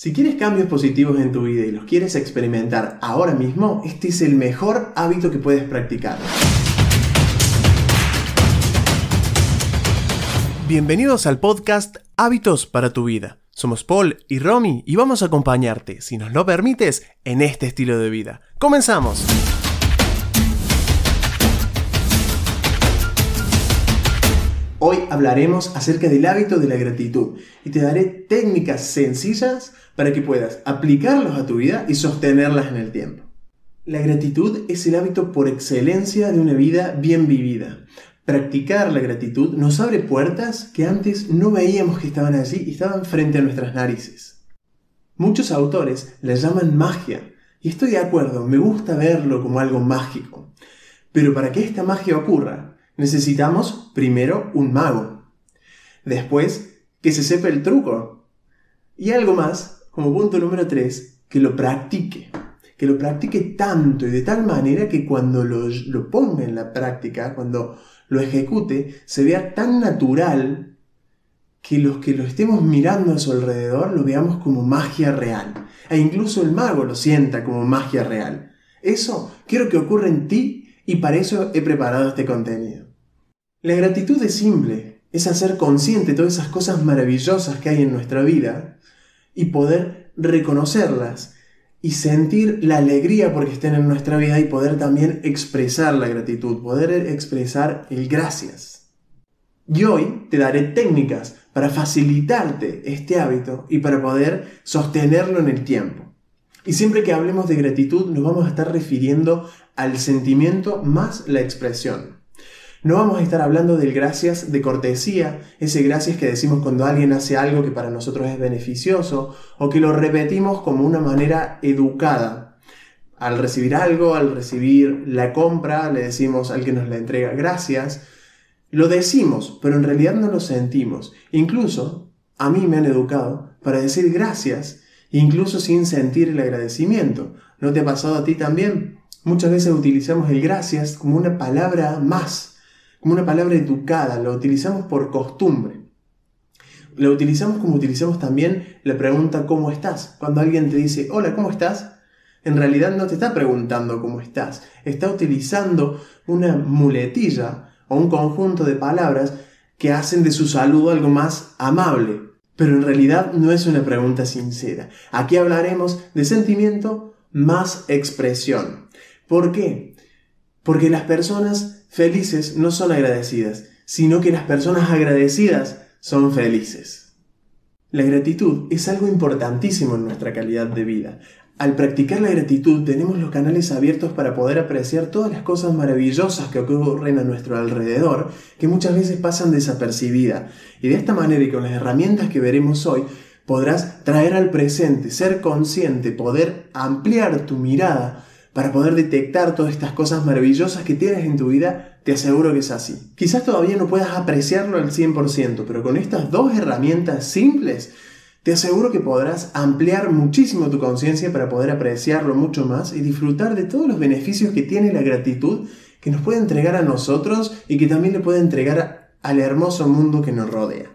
Si quieres cambios positivos en tu vida y los quieres experimentar ahora mismo, este es el mejor hábito que puedes practicar. Bienvenidos al podcast Hábitos para tu vida. Somos Paul y Romy y vamos a acompañarte, si nos lo permites, en este estilo de vida. ¡Comenzamos! Hoy hablaremos acerca del hábito de la gratitud y te daré técnicas sencillas para que puedas aplicarlos a tu vida y sostenerlas en el tiempo. La gratitud es el hábito por excelencia de una vida bien vivida. Practicar la gratitud nos abre puertas que antes no veíamos que estaban allí y estaban frente a nuestras narices. Muchos autores la llaman magia, y estoy de acuerdo, me gusta verlo como algo mágico. Pero para que esta magia ocurra, necesitamos primero un mago. Después, que se sepa el truco. Y algo más, como punto número 3, que lo practique. Que lo practique tanto y de tal manera que cuando lo, lo ponga en la práctica, cuando lo ejecute, se vea tan natural que los que lo estemos mirando a su alrededor lo veamos como magia real. E incluso el mago lo sienta como magia real. Eso quiero que ocurra en ti y para eso he preparado este contenido. La gratitud es simple, es hacer consciente todas esas cosas maravillosas que hay en nuestra vida y poder reconocerlas y sentir la alegría porque estén en nuestra vida y poder también expresar la gratitud, poder expresar el gracias. Y hoy te daré técnicas para facilitarte este hábito y para poder sostenerlo en el tiempo. Y siempre que hablemos de gratitud nos vamos a estar refiriendo al sentimiento más la expresión. No vamos a estar hablando del gracias de cortesía, ese gracias que decimos cuando alguien hace algo que para nosotros es beneficioso o que lo repetimos como una manera educada. Al recibir algo, al recibir la compra, le decimos al que nos la entrega gracias. Lo decimos, pero en realidad no lo sentimos. Incluso a mí me han educado para decir gracias, incluso sin sentir el agradecimiento. ¿No te ha pasado a ti también? Muchas veces utilizamos el gracias como una palabra más como una palabra educada, lo utilizamos por costumbre. Lo utilizamos como utilizamos también la pregunta ¿cómo estás? Cuando alguien te dice hola, ¿cómo estás? En realidad no te está preguntando cómo estás, está utilizando una muletilla o un conjunto de palabras que hacen de su saludo algo más amable. Pero en realidad no es una pregunta sincera. Aquí hablaremos de sentimiento más expresión. ¿Por qué? Porque las personas felices no son agradecidas, sino que las personas agradecidas son felices. La gratitud es algo importantísimo en nuestra calidad de vida. Al practicar la gratitud tenemos los canales abiertos para poder apreciar todas las cosas maravillosas que ocurren a nuestro alrededor, que muchas veces pasan desapercibidas. Y de esta manera y con las herramientas que veremos hoy, podrás traer al presente, ser consciente, poder ampliar tu mirada para poder detectar todas estas cosas maravillosas que tienes en tu vida, te aseguro que es así. Quizás todavía no puedas apreciarlo al 100%, pero con estas dos herramientas simples, te aseguro que podrás ampliar muchísimo tu conciencia para poder apreciarlo mucho más y disfrutar de todos los beneficios que tiene la gratitud que nos puede entregar a nosotros y que también le puede entregar al hermoso mundo que nos rodea.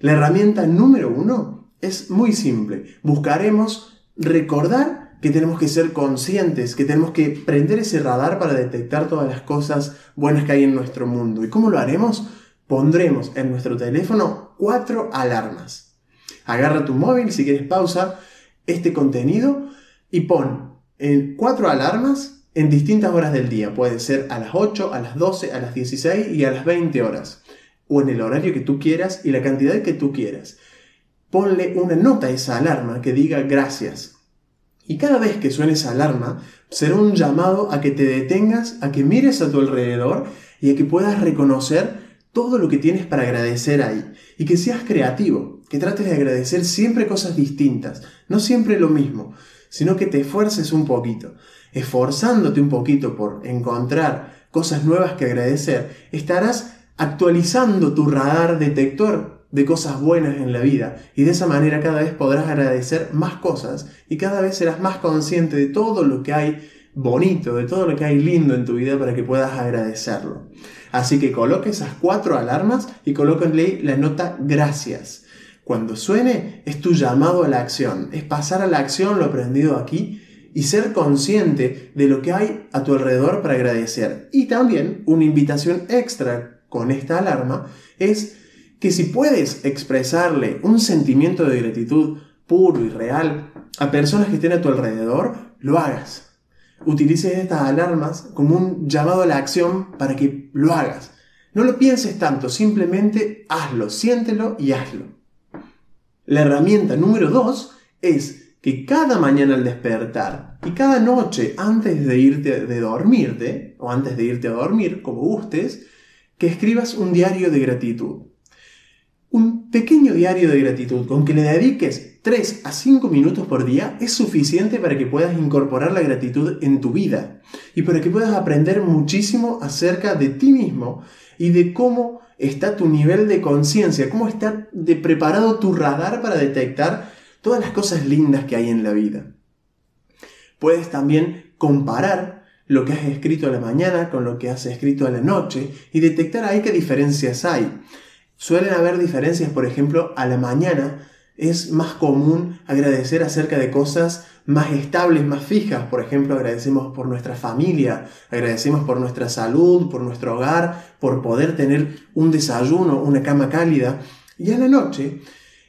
La herramienta número uno es muy simple. Buscaremos recordar que tenemos que ser conscientes, que tenemos que prender ese radar para detectar todas las cosas buenas que hay en nuestro mundo. ¿Y cómo lo haremos? Pondremos en nuestro teléfono cuatro alarmas. Agarra tu móvil, si quieres pausa este contenido y pon en cuatro alarmas en distintas horas del día. Puede ser a las 8, a las 12, a las 16 y a las 20 horas. O en el horario que tú quieras y la cantidad que tú quieras. Ponle una nota a esa alarma que diga gracias y cada vez que suene esa alarma, será un llamado a que te detengas, a que mires a tu alrededor y a que puedas reconocer todo lo que tienes para agradecer ahí. Y que seas creativo, que trates de agradecer siempre cosas distintas, no siempre lo mismo, sino que te esfuerces un poquito. Esforzándote un poquito por encontrar cosas nuevas que agradecer, estarás actualizando tu radar detector de cosas buenas en la vida y de esa manera cada vez podrás agradecer más cosas y cada vez serás más consciente de todo lo que hay bonito, de todo lo que hay lindo en tu vida para que puedas agradecerlo. Así que coloque esas cuatro alarmas y colóquenle la nota gracias. cuando suene es tu llamado a la acción, es pasar a la acción lo aprendido aquí y ser consciente de lo que hay a tu alrededor para agradecer. Y también una invitación extra con esta alarma es que si puedes expresarle un sentimiento de gratitud puro y real a personas que estén a tu alrededor, lo hagas. Utilices estas alarmas como un llamado a la acción para que lo hagas. No lo pienses tanto, simplemente hazlo, siéntelo y hazlo. La herramienta número dos es que cada mañana al despertar y cada noche antes de irte de dormirte, o antes de irte a dormir, como gustes, que escribas un diario de gratitud. Un pequeño diario de gratitud con que le dediques 3 a 5 minutos por día es suficiente para que puedas incorporar la gratitud en tu vida y para que puedas aprender muchísimo acerca de ti mismo y de cómo está tu nivel de conciencia, cómo está de preparado tu radar para detectar todas las cosas lindas que hay en la vida. Puedes también comparar lo que has escrito a la mañana con lo que has escrito a la noche y detectar ahí qué diferencias hay. Suelen haber diferencias, por ejemplo, a la mañana es más común agradecer acerca de cosas más estables, más fijas. Por ejemplo, agradecemos por nuestra familia, agradecemos por nuestra salud, por nuestro hogar, por poder tener un desayuno, una cama cálida. Y a la noche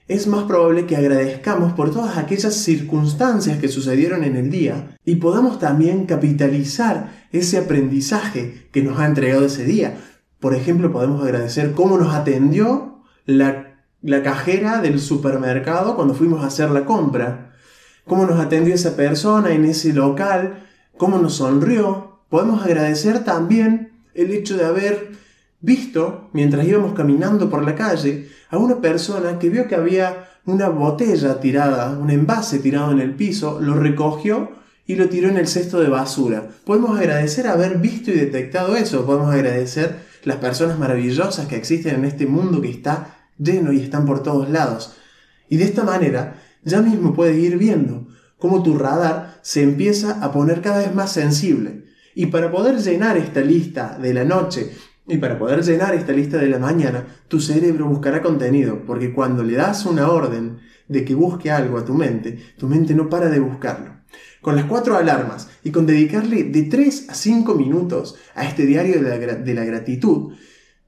es más probable que agradezcamos por todas aquellas circunstancias que sucedieron en el día y podamos también capitalizar ese aprendizaje que nos ha entregado ese día. Por ejemplo, podemos agradecer cómo nos atendió la, cajera del supermercado cuando fuimos a hacer la compra, cómo nos atendió esa persona en ese local, cómo nos sonrió. Podemos agradecer también el hecho de haber visto, mientras íbamos caminando por la calle, a una persona que vio que había una botella tirada, un envase tirado en el piso, lo recogió y lo tiró en el cesto de basura. Podemos agradecer haber visto y detectado eso, podemos agradecer las personas maravillosas que existen en este mundo que está lleno y están por todos lados. Y de esta manera ya mismo puedes ir viendo cómo tu radar se empieza a poner cada vez más sensible. Y para poder llenar esta lista de la noche y para poder llenar esta lista de la mañana, tu cerebro buscará contenido, porque cuando le das una orden de que busque algo a tu mente, tu mente no para de buscarlo con las cuatro alarmas y con dedicarle de 3 a 5 minutos a este diario de la, gratitud,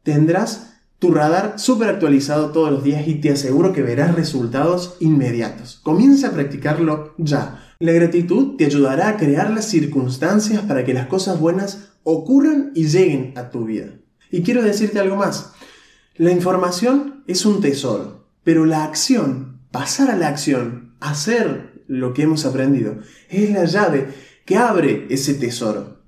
tendrás tu radar súper actualizado todos los días y te aseguro que verás resultados inmediatos. Comienza a practicarlo ya. La gratitud te ayudará a crear las circunstancias para que las cosas buenas ocurran y lleguen a tu vida. Y quiero decirte algo más. La información es un tesoro, pero la acción, pasar a la acción, hacer lo que hemos aprendido. Es la llave que abre ese tesoro.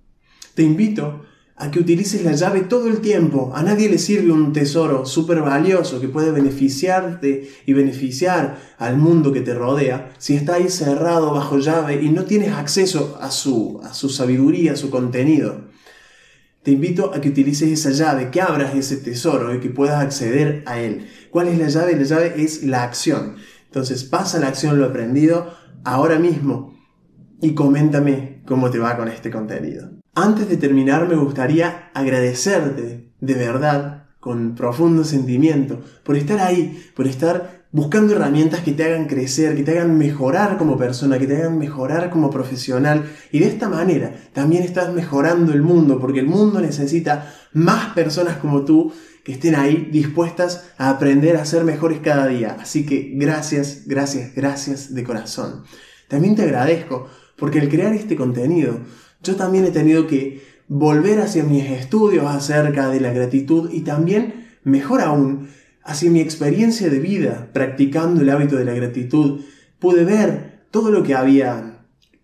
Te invito a que utilices la llave todo el tiempo. A nadie le sirve un tesoro súper valioso que puede beneficiarte y beneficiar al mundo que te rodea si está ahí cerrado bajo llave y no tienes acceso a su, a su sabiduría, a su contenido. Te invito a que utilices esa llave, que abras ese tesoro y que puedas acceder a él. ¿Cuál es la llave? La llave es la acción. Entonces pasa la acción lo aprendido, ahora mismo y coméntame cómo te va con este contenido. Antes de terminar me gustaría agradecerte de verdad, con profundo sentimiento, por estar ahí, por estar buscando herramientas que te hagan crecer, que te hagan mejorar como persona, que te hagan mejorar como profesional. Y de esta manera también estás mejorando el mundo, porque el mundo necesita más personas como tú que estén ahí dispuestas a aprender a ser mejores cada día. Así que gracias, gracias, gracias de corazón. También te agradezco porque al crear este contenido, yo también he tenido que volver hacia mis estudios acerca de la gratitud y también, mejor aún, hacia mi experiencia de vida practicando el hábito de la gratitud. Pude ver todo lo que había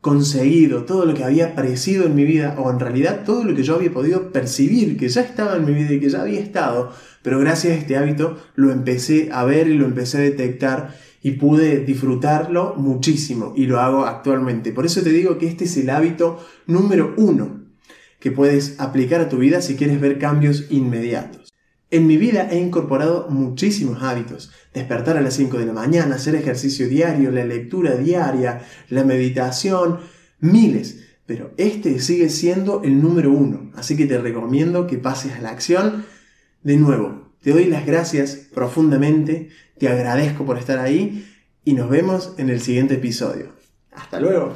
conseguido, todo lo que había aparecido en mi vida, o en realidad todo lo que yo había podido percibir, que ya estaba en mi vida y que ya había estado, pero gracias a este hábito lo empecé a ver y lo empecé a detectar y pude disfrutarlo muchísimo y lo hago actualmente. Por eso te digo que este es el hábito número uno que puedes aplicar a tu vida si quieres ver cambios inmediatos. En mi vida he incorporado muchísimos hábitos. Despertar a las 5 de la mañana, hacer ejercicio diario, la lectura diaria, la meditación, miles. Pero este sigue siendo el número uno. Así que te recomiendo que pases a la acción. De nuevo, Te doy las gracias profundamente, te agradezco por estar ahí y nos vemos en el siguiente episodio. Hasta luego.